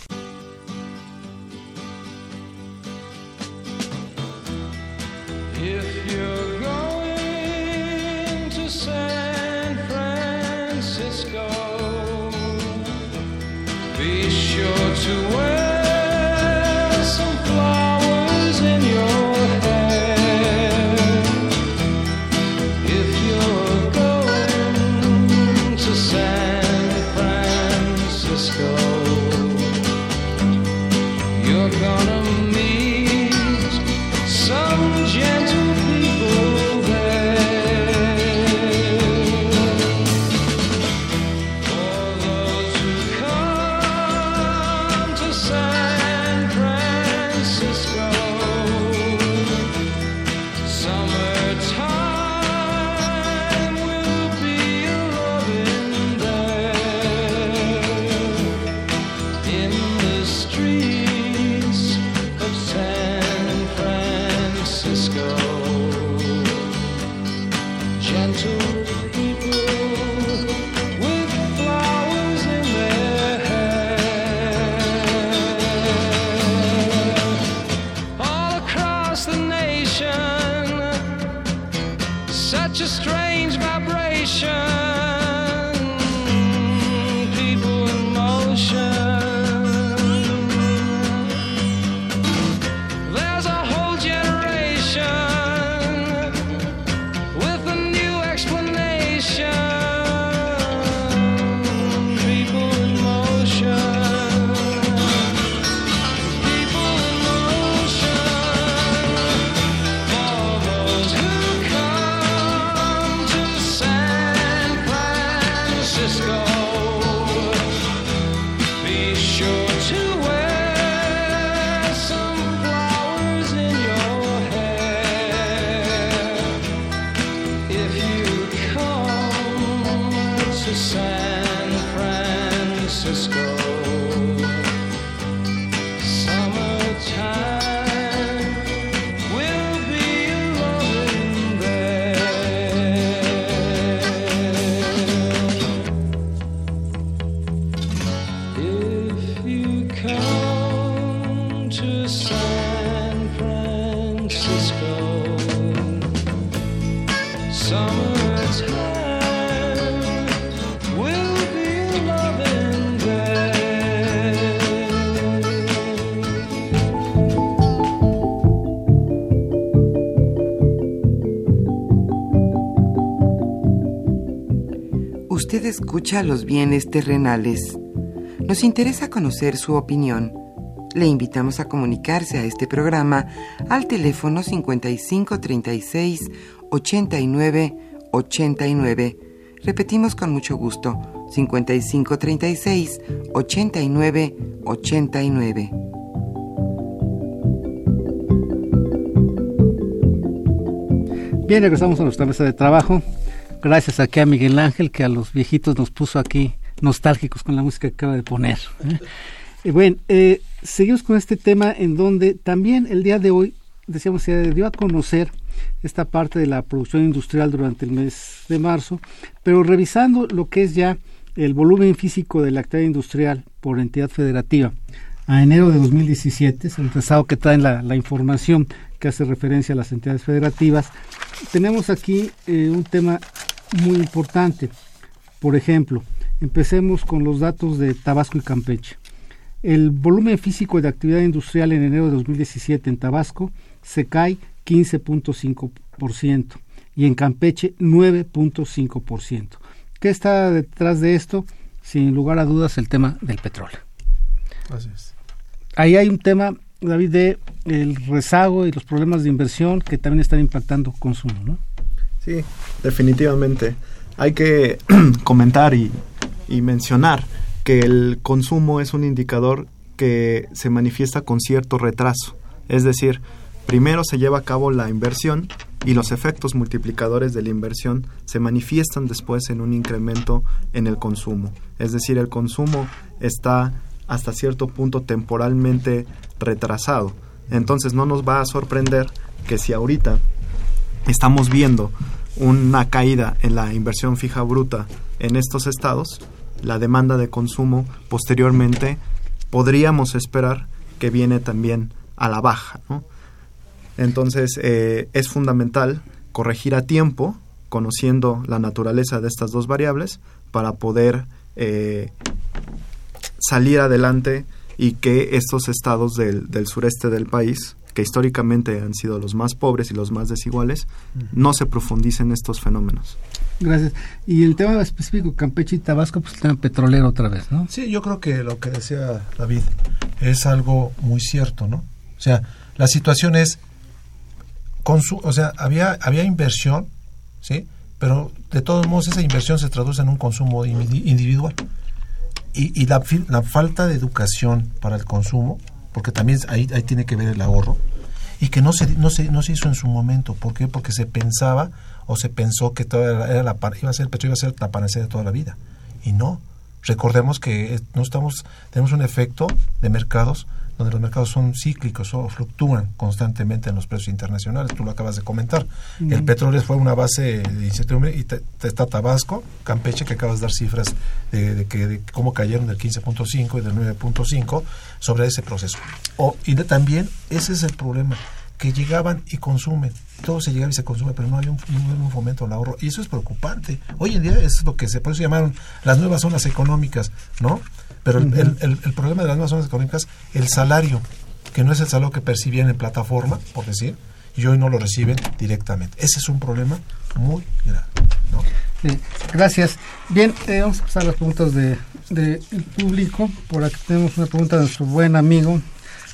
Escucha los bienes terrenales. Nos interesa conocer su opinión. Le invitamos a comunicarse a este programa al teléfono 5536 89 89. Repetimos con mucho gusto, 5536 89 89. Bien, regresamos a nuestra mesa de trabajo. Gracias aquí a Miguel Ángel, que a los viejitos nos puso aquí nostálgicos con la música que acaba de poner. ¿eh? Bueno, eh, seguimos con este tema en donde también el día de hoy, decíamos, se dio a conocer esta parte de la producción industrial durante el mes de marzo, pero revisando lo que es ya el volumen físico de la actividad industrial por entidad federativa a enero de 2017, es el rezado que traen la, la, información que hace referencia a las entidades federativas, tenemos aquí eh, un tema muy importante. Por ejemplo, empecemos con los datos de Tabasco y Campeche. El volumen físico de actividad industrial en enero de 2017 en Tabasco se cae 15.5% y en Campeche 9.5%. ¿Qué está detrás de esto? Sin lugar a dudas el tema del petróleo. Así es. Ahí hay un tema, David, de el rezago y los problemas de inversión que también están impactando consumo, ¿no? Sí, definitivamente. Hay que comentar y, mencionar que el consumo es un indicador que se manifiesta con cierto retraso. Es decir, primero se lleva a cabo la inversión y los efectos multiplicadores de la inversión se manifiestan después en un incremento en el consumo. Es decir, el consumo está hasta cierto punto temporalmente retrasado. Entonces no nos va a sorprender que si ahorita estamos viendo una caída en la inversión fija bruta en estos estados, la demanda de consumo posteriormente podríamos esperar que viene también a la baja. Entonces eh, es fundamental corregir a tiempo, conociendo la naturaleza de estas dos variables, para poder eh, salir adelante y que estos estados del, del, sureste del país, que históricamente han sido los más pobres y los más desiguales, no se profundicen estos fenómenos. Gracias. Y el tema específico, Campeche y Tabasco, pues el tema petrolero otra vez, ¿no? Sí, yo creo que lo que decía David, es algo muy cierto, ¿no? O sea, la situación es, o sea, había, había inversión, ¿sí? Pero de todos modos esa inversión se traduce en un consumo individual. Y, y la, la, falta de educación para el consumo, porque también ahí, ahí tiene que ver el ahorro, y que no se, no, se, no se hizo en su momento. ¿Por qué? Porque se pensaba o se pensó que todo era, la, iba a ser, el petróleo iba a ser la panacea de toda la vida. Y no. Recordemos que no estamos, tenemos un efecto de mercados donde los mercados son cíclicos o fluctúan constantemente en los precios internacionales. Tú lo acabas de comentar. El petróleo fue una base de incertidumbre y está Tabasco, Campeche, que acabas de dar cifras de, que, de cómo cayeron del 15.5 y del 9.5 sobre ese proceso. O, y también ese es el problema que llegaban y consumen. Todo se llegaba y se consume, pero no hay un, un, fomento al ahorro. Y eso es preocupante. Hoy en día es lo que se, por eso llamaron las nuevas zonas económicas, ¿no? Pero el, el, problema de las nuevas zonas económicas, el salario, que no es el salario que percibían en plataforma, por decir, y hoy no lo reciben directamente. Ese es un problema muy grave. ¿no? gracias. Bien, eh, vamos a pasar a las preguntas del de, público. Por aquí tenemos una pregunta de nuestro buen amigo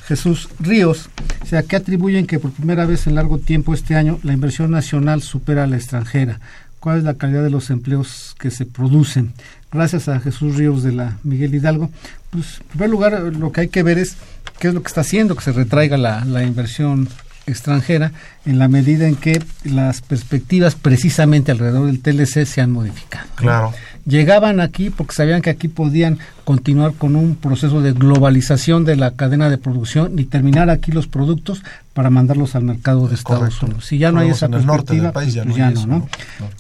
Jesús Ríos. O sea, ¿qué atribuyen que por primera vez en largo tiempo este año la inversión nacional supera a la extranjera? ¿Cuál es la calidad de los empleos que se producen? Gracias a Jesús Ríos de la Miguel Hidalgo, pues en primer lugar lo que hay que ver es qué es lo que está haciendo que se retraiga la, la inversión extranjera en la medida en que las perspectivas precisamente alrededor del TLC se han modificado. Claro llegaban aquí porque sabían que aquí podían continuar con un proceso de globalización de la cadena de producción y terminar aquí los productos para mandarlos al mercado de Estados Unidos. Si ya no hay esa perspectiva, pues ya, no, ¿no?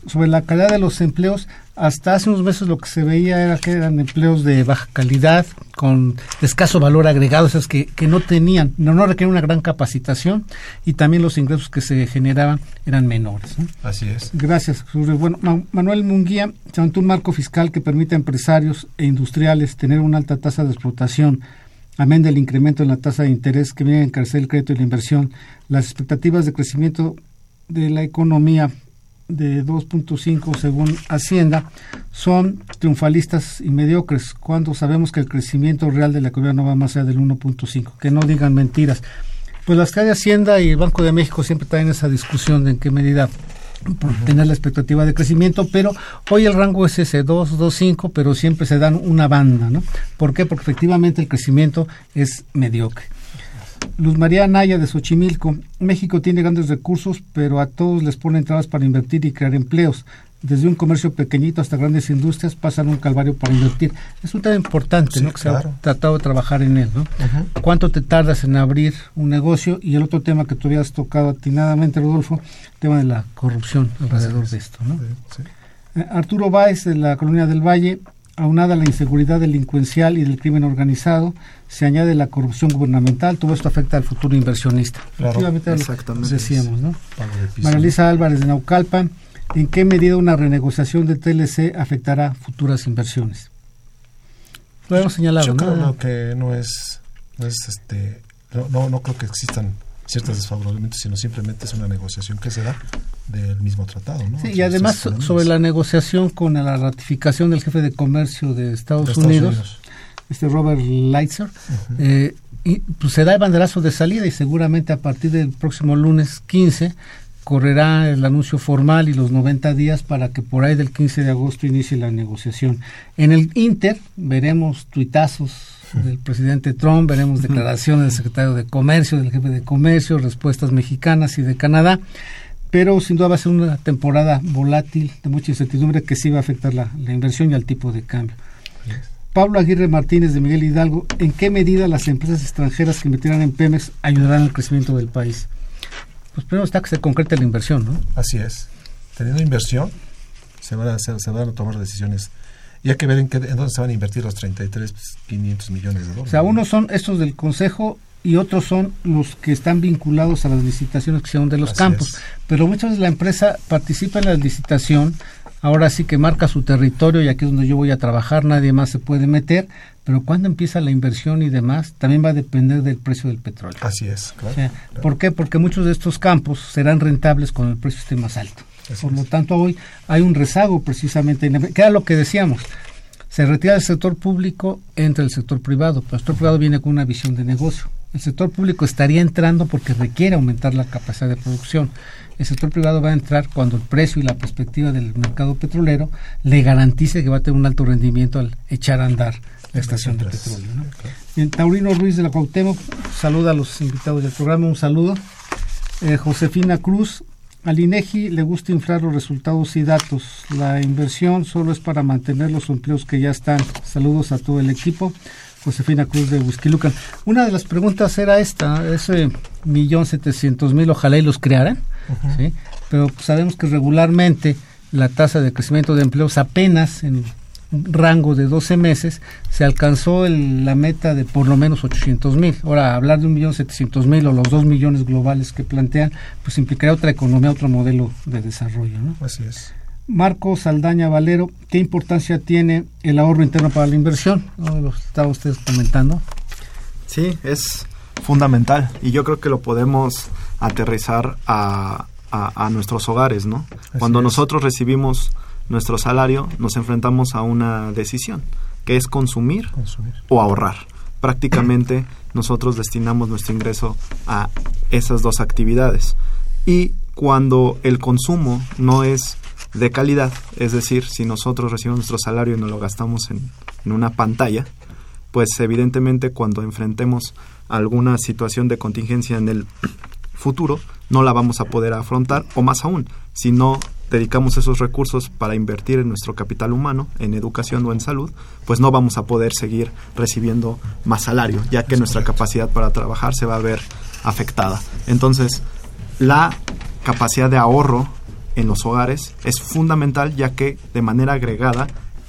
Sobre la calidad de los empleos, hasta hace unos meses lo que se veía era que eran empleos de baja calidad, con escaso valor agregado, o que, que no tenían, no, no requerían una gran capacitación y también los ingresos que se generaban eran menores. Así es. Gracias. Bueno, Manuel Munguía un marco fiscal que permite a empresarios e industriales tener una alta tasa de explotación, amén del incremento en la tasa de interés que viene a encarecer el crédito y la inversión. Las expectativas de crecimiento de la economía de 2.5 según Hacienda son triunfalistas y mediocres cuando sabemos que el crecimiento real de la economía no va más allá del 1.5. Que no digan mentiras. Pues las que de Hacienda y el Banco de México siempre traen esa discusión de en qué medida tener la expectativa de crecimiento, pero hoy el rango es ese 2, 2, 5, pero siempre se dan una banda, ¿no? ¿Por qué? Porque efectivamente el crecimiento es mediocre. Luz María Naya de Xochimilco, México tiene grandes recursos, pero a todos les ponen trabas para invertir y crear empleos. Desde un comercio pequeñito hasta grandes industrias pasan un calvario para invertir. Es un tema importante, ¿no? Que se ha tratado de trabajar en él, ¿no? ¿Cuánto te tardas en abrir un negocio? Y el otro tema que tú habías tocado atinadamente, Rodolfo, el tema de la corrupción alrededor de esto, ¿no? Eh, Arturo Báez de la Colonia del Valle, aunada a la inseguridad delincuencial y del crimen organizado, se añade la corrupción gubernamental, todo esto afecta al futuro inversionista. exactamente. decíamos, ¿no? María Álvarez de Naucalpan, ¿en qué medida una renegociación del TLC afectará futuras inversiones? Lo hemos señalado, Yo creo que no es, no es este, no, no, creo que existan ciertos desfavoramientos, sino simplemente es una negociación que se da del mismo tratado. ¿no? Sí, y además sobre la negociación con la ratificación del jefe de comercio de Estados, Unidos este Robert Leitzer, eh, y pues se da el banderazo de salida y seguramente a partir del próximo lunes 15 correrá el anuncio formal y los 90 días para que por ahí del 15 de agosto inicie la negociación. En el Inter veremos tuitazos del presidente Trump, veremos declaraciones del secretario de Comercio, del jefe de Comercio, respuestas mexicanas y de Canadá, pero sin duda va a ser una temporada volátil de mucha incertidumbre que sí va a afectar la, la inversión y al tipo de cambio. Pablo Aguirre Martínez de Miguel Hidalgo, ¿en qué medida las empresas extranjeras que invertirán en Pemex ayudarán al crecimiento del país? Pues primero está que se concrete la inversión, ¿no? Así es. Teniendo inversión, se van a, se, van a tomar decisiones. Y hay que ver en, qué, en dónde se van a invertir los 33, 500 millones de dólares. O sea, unos son estos del Consejo y otros son los que están vinculados a las licitaciones que se de los campos. Pero muchas veces la empresa participa en la licitación, ahora sí que marca su territorio y aquí es donde yo voy a trabajar, nadie más se puede meter, pero cuando empieza la inversión y demás, también va a depender del precio del petróleo. Así es, claro. ¿Por qué? Porque muchos de estos campos serán rentables cuando el precio esté más alto. Por lo tanto, hoy hay un rezago precisamente, en que era lo que decíamos. Se retira del sector público, entra el sector privado, pero el sector privado viene con una visión de negocio. El sector público estaría entrando porque requiere aumentar la capacidad de producción. El sector privado va a entrar cuando el precio y la perspectiva del mercado petrolero le garantice que va a tener un alto rendimiento al echar a andar la estación de petróleo. ¿no? Bien, Taurino Ruiz de la Cuauhtémoc saluda a los invitados del programa, un saludo. Eh, Josefina Cruz, al INEGI le gusta inflar los resultados y datos. La inversión solo es para mantener los empleos que ya están. Saludos a todo el equipo. Josefina Cruz de Huizquilucan. Una de las preguntas era esta, ese millón setecientos mil, ojalá y los crearan, ¿sí? pero sabemos que regularmente la tasa de crecimiento de empleos apenas en rango de 12 meses se alcanzó el- la meta de por lo menos 800 mil. Ahora, hablar de un millón setecientos mil o los dos millones globales que plantean, pues implicaría otra economía, otro modelo de desarrollo. ¿no? Así es. Marco Saldaña Valero, ¿qué importancia tiene el ahorro interno para la inversión? ¿No? Lo estaba ustedes comentando. Sí, es fundamental y yo creo que lo podemos aterrizar a, a- a nuestros hogares, ¿no? Cuando es. nosotros recibimos nuestro salario, nos enfrentamos a una decisión, que es consumir Consumir. o ahorrar. Prácticamente nosotros destinamos nuestro ingreso a esas dos actividades. Y cuando el consumo no es de calidad, es decir, si nosotros recibimos nuestro salario y nos lo gastamos en, en una pantalla, pues evidentemente cuando enfrentemos alguna situación de contingencia en el futuro, no la vamos a poder afrontar, o más aún, si no dedicamos esos recursos para invertir en nuestro capital humano, en educación o en salud, pues no vamos a poder seguir recibiendo más salario, ya que nuestra capacidad para trabajar se va a ver afectada. Entonces, la capacidad de ahorro en los hogares es fundamental, ya que de manera agregada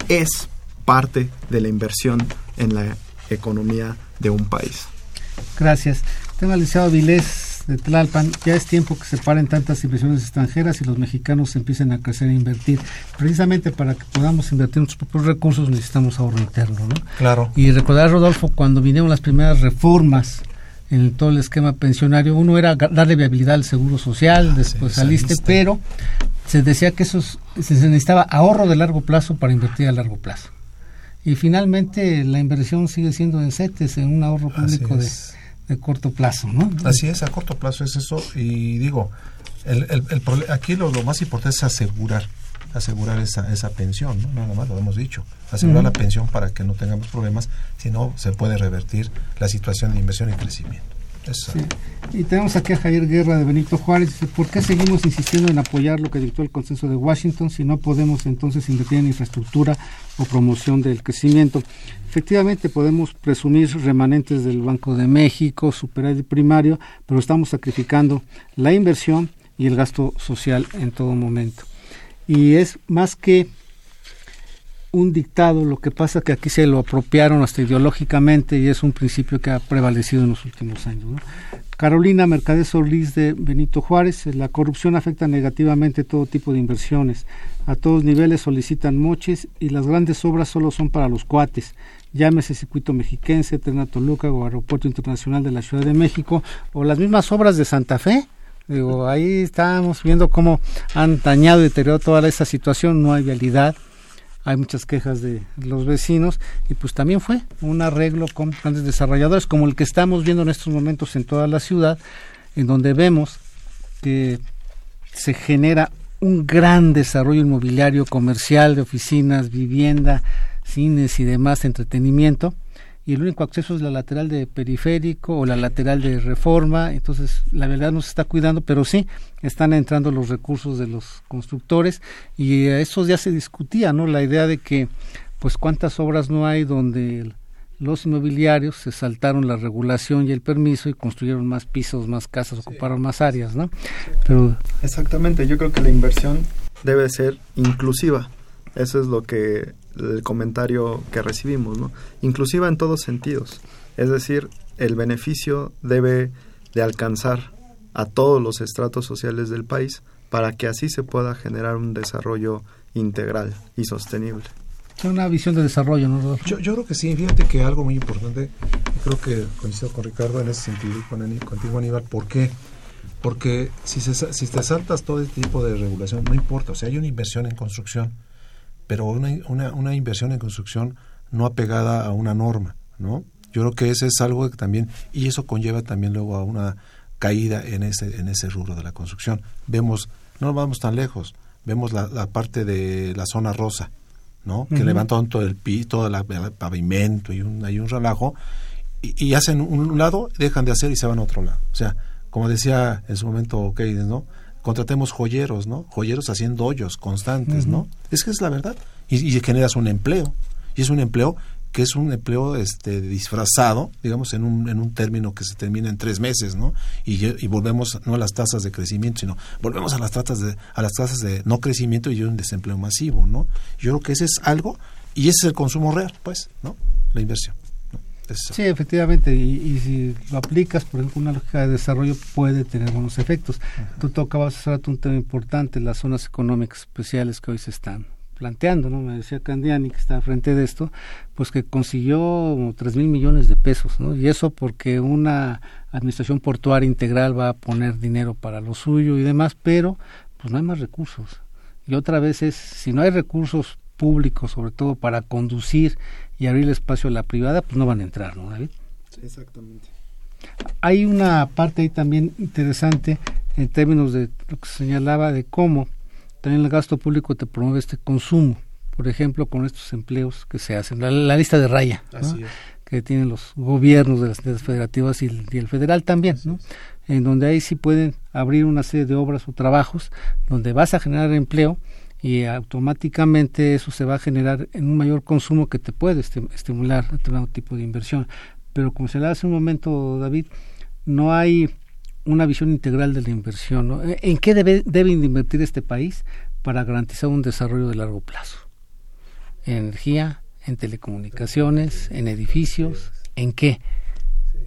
es parte de la inversión en la economía de un país. Gracias. Tengo al licenciado Vilés de Tlalpan. Ya es tiempo que se paren tantas inversiones extranjeras y los mexicanos empiecen a crecer e invertir. Precisamente para que podamos invertir nuestros propios recursos necesitamos ahorro interno. ¿no? Claro. Y recordar, Rodolfo, cuando vinieron las primeras reformas en todo el esquema pensionario, uno era darle viabilidad al seguro social, después sí, saliste, saliste. pero se decía que eso es- se necesitaba ahorro de largo plazo para invertir a largo plazo. Y finalmente la inversión sigue siendo en CETES, en un ahorro público de. De corto plazo, ¿no? Así es, a corto plazo es eso. Y digo, el, el, el aquí lo, lo más importante es asegurar, asegurar esa, esa pensión, ¿no? nada más lo hemos dicho. Asegurar la pensión para que no tengamos problemas, si no se puede revertir la situación de inversión y crecimiento. Y tenemos aquí a Javier Guerra de Benito Juárez. Dice, ¿por qué seguimos insistiendo en apoyar lo que dictó el consenso de Washington si no podemos entonces invertir en infraestructura o promoción del crecimiento? Efectivamente podemos presumir remanentes del Banco de México, superávit primario, pero estamos sacrificando la inversión y el gasto social en todo momento. Y es más que un dictado, lo que pasa que aquí se lo apropiaron hasta ideológicamente y es un principio que ha prevalecido en los últimos años. Carolina Mercader Solís de Benito Juárez, la corrupción afecta negativamente todo tipo de inversiones. A todos niveles solicitan moches y las grandes obras solo son para los cuates. Llámese Circuito Mexiquense, Terna Toluca o Aeropuerto Internacional de la Ciudad de México o las mismas obras de Santa Fe. Digo, ahí estamos viendo cómo han dañado y deteriorado toda esa situación, no hay vialidad, hay muchas quejas de los vecinos y pues también fue un arreglo con grandes desarrolladores como el que estamos viendo en estos momentos en toda la ciudad, en donde vemos que se genera un gran desarrollo inmobiliario comercial de oficinas, vivienda, cines y demás entretenimiento y el único acceso es la lateral de periférico o la lateral de reforma, entonces la verdad no se está cuidando, pero sí están entrando los recursos de los constructores y a eso ya se discutía, ¿no? La idea de que pues cuántas obras no hay donde los inmobiliarios se saltaron la regulación y el permiso y construyeron más pisos, más casas, ocuparon más áreas, ¿no? Pero Exactamente, yo creo que la inversión debe ser inclusiva. Eso es lo que el comentario que recibimos, ¿no? Inclusiva en todos sentidos. Es decir, el beneficio debe de alcanzar a todos los estratos sociales del país para que así se pueda generar un desarrollo integral y sostenible. es una visión de desarrollo, ¿no, Rodolfo? Yo, yo creo que sí, fíjate que algo muy importante, creo que coincido con Ricardo en ese sentido y con contigo Aníbal, ¿por qué? Porque si, se, si te saltas todo este tipo de regulación, no importa, o sea, hay una inversión en construcción, pero una, una, una inversión en construcción no apegada a una norma, ¿no? Yo creo que ese es algo que también, y eso conlleva también luego a una caída en ese, en ese rubro de la construcción. Vemos, no vamos tan lejos, vemos la, la parte de la zona rosa, ¿no? Que levantan todo el piso, todo la- el pavimento y un, hay un relajo, y, y hacen un lado, dejan de hacer y se van a otro lado. O sea, como decía en su momento Keynes, ¿no? Contratemos joyeros, ¿no? Joyeros haciendo hoyos constantes, ¿no? Es que es la verdad. Y, y generas un empleo. Y es un empleo que es un empleo este disfrazado, digamos, en un, en un término que se termina en tres meses, ¿no? Y, y volvemos no a las tasas de crecimiento, sino volvemos a las tasas de, a las tasas de no crecimiento y un desempleo masivo, ¿no? Yo creo que ese es algo, y ese es el consumo real, pues, ¿no? La inversión. Sí, efectivamente, y, y si lo aplicas, por ejemplo, una lógica de desarrollo puede tener buenos efectos. Tú tocabas hace rato un tema importante, las zonas económicas especiales que hoy se están planteando, ¿no? Me decía Candiani, que está frente de esto, pues que consiguió tres mil millones de pesos, ¿no? Y eso porque una administración portuaria integral va a poner dinero para lo suyo y demás, pero pues no hay más recursos. Y otra vez es, si no hay recursos públicos, sobre todo para conducir y abrir el espacio a la privada, pues no van a entrar, ¿no, David? Exactamente. Hay una parte ahí también interesante en términos de lo que se señalaba de cómo también el gasto público te promueve este consumo, por ejemplo, con estos empleos que se hacen, la, la lista de raya que tienen los gobiernos de las entidades federativas y el, y el federal también, ¿no? en donde ahí sí pueden abrir una serie de obras o trabajos donde vas a generar empleo y automáticamente eso se va a generar en un mayor consumo que te puede esti- estimular determinado tipo de inversión. Pero como se le hace un momento, David, no hay una visión integral de la inversión. ¿no? ¿En qué debe, deben de invertir este país para garantizar un desarrollo de largo plazo? En energía, en telecomunicaciones, en edificios, ¿en qué?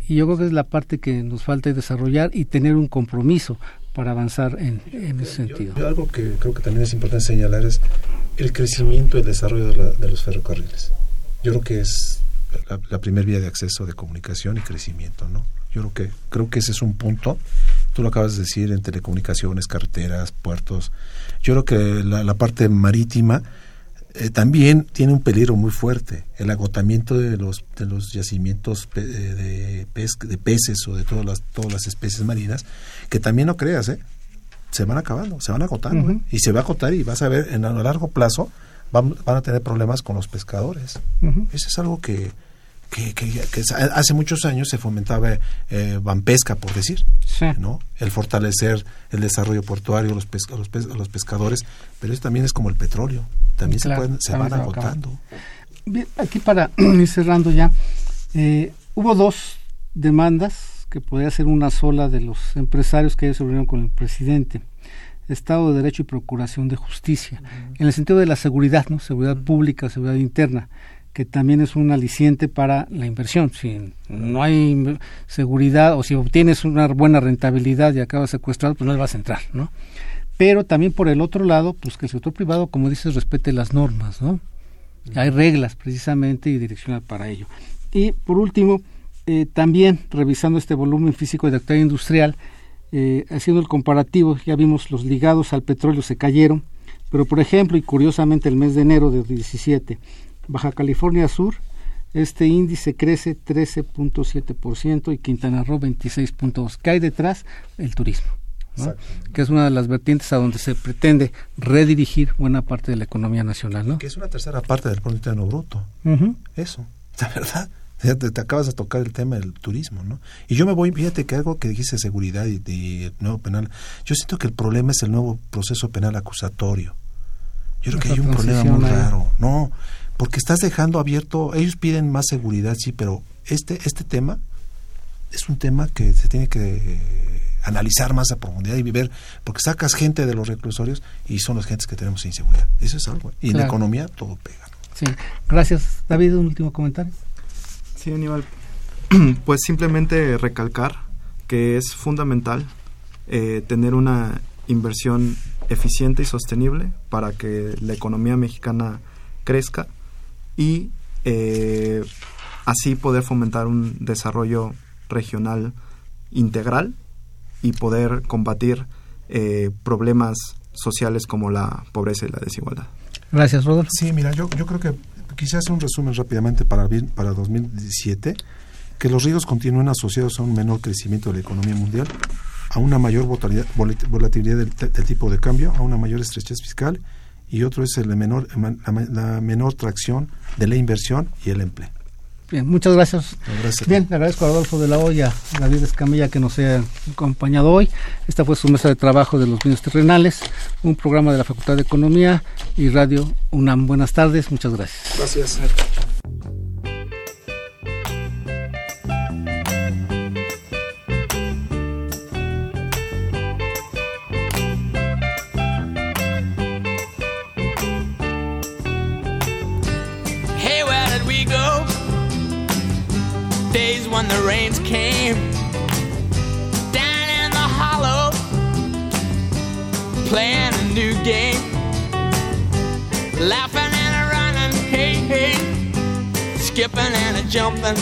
Y yo creo que es la parte que nos falta desarrollar y tener un compromiso para avanzar en, ese sentido. Algo que creo que también es importante señalar es el crecimiento y el desarrollo de, la- de los ferrocarriles. Yo creo que es la, la primera vía de acceso de comunicación y crecimiento, ¿no? Yo creo que creo que ese es un punto. Tú lo acabas de decir en telecomunicaciones, carreteras, puertos. Yo creo que la parte marítima eh, también tiene un peligro muy fuerte. El agotamiento de los de los yacimientos pe- eh, de, pes- de peces o de todas las todas las especies marinas, que también no creas, ¿eh? se van acabando, se van agotando. ¿eh? y se va a agotar y vas a ver en a largo plazo van, van a tener problemas con los pescadores. Eso es algo que, que, que- que hace muchos años se fomentaba eh, vampesca, por decir, Sí. ¿no? El fortalecer el desarrollo portuario, los, pes- a los, pes- a los pescadores, pero eso también es como el petróleo, también Claro, se, pueden, se también van agotando. Bien, aquí para ir cerrando ya, eh, hubo dos demandas que podía ser una sola de los empresarios que se reunieron con el presidente. Estado de Derecho y Procuración de Justicia, en el sentido de la seguridad, ¿no? Seguridad pública, seguridad interna, que también es un aliciente para la inversión. Si no hay seguridad o si obtienes una buena rentabilidad y acabas secuestrado, pues no le vas a entrar, ¿no? Pero también por el otro lado, pues que el sector privado, como dices, respete las normas, ¿no? Hay reglas precisamente y direccional para ello. Y por último, eh, también revisando este volumen físico de actividad industrial, eh, haciendo el comparativo, ya vimos los ligados al petróleo se cayeron, pero por ejemplo, y curiosamente el mes de enero de 17, Baja California Sur, este índice crece 13.7% y Quintana Roo 26.2%. ¿Qué hay detrás? El turismo. ¿no? que es una de las vertientes a donde se pretende redirigir buena parte de la economía nacional, ¿no? Que es una tercera parte del Producto Interno Bruto. Eso, la verdad. Te, te acabas de tocar el tema del turismo, ¿no? Y yo me voy, fíjate que algo que dijiste seguridad y, y el nuevo penal, yo siento que el problema es el nuevo proceso penal acusatorio. Yo creo que hay un problema muy ahí. raro, no, porque estás dejando abierto, ellos piden más seguridad, sí, pero este este tema es un tema que se tiene que eh, analizar más a profundidad y ver, porque sacas gente de los reclusorios y son las gentes que tenemos inseguridad. Eso es algo. Y en la economía todo pega. Sí. Gracias. David, un último comentario. Sí, Aníbal. Pues simplemente recalcar que es fundamental eh, tener una inversión eficiente y sostenible para que la economía mexicana crezca y eh, así poder fomentar un desarrollo regional integral y poder combatir eh, problemas sociales como la pobreza y la desigualdad. Gracias, Rodolfo. Sí, mira, yo, yo creo que quizás hacer un resumen rápidamente para, para 2017, que los riesgos continúan asociados a un menor crecimiento de la economía mundial, a una mayor volatilidad del, tipo de cambio, a una mayor estrechez fiscal y otro es el menor, la menor tracción de la inversión y el empleo. Bien, muchas gracias. Bien, le agradezco a Adolfo de la Hoya, a David Escamilla que nos haya acompañado hoy. Esta fue su mesa de trabajo de los bienes terrenales, un programa de la Facultad de Economía y Radio UNAM. Buenas tardes, muchas gracias. Gracias. When the rains came. Down in the hollow, playing a new game, laughing and a running, hey hey, skipping and a jumping.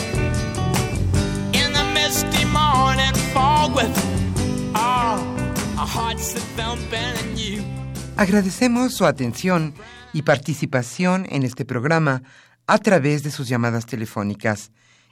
In the misty morning fog with all our hearts that thumping and you. Agradecemos su atención y participación en este programa a través de sus llamadas telefónicas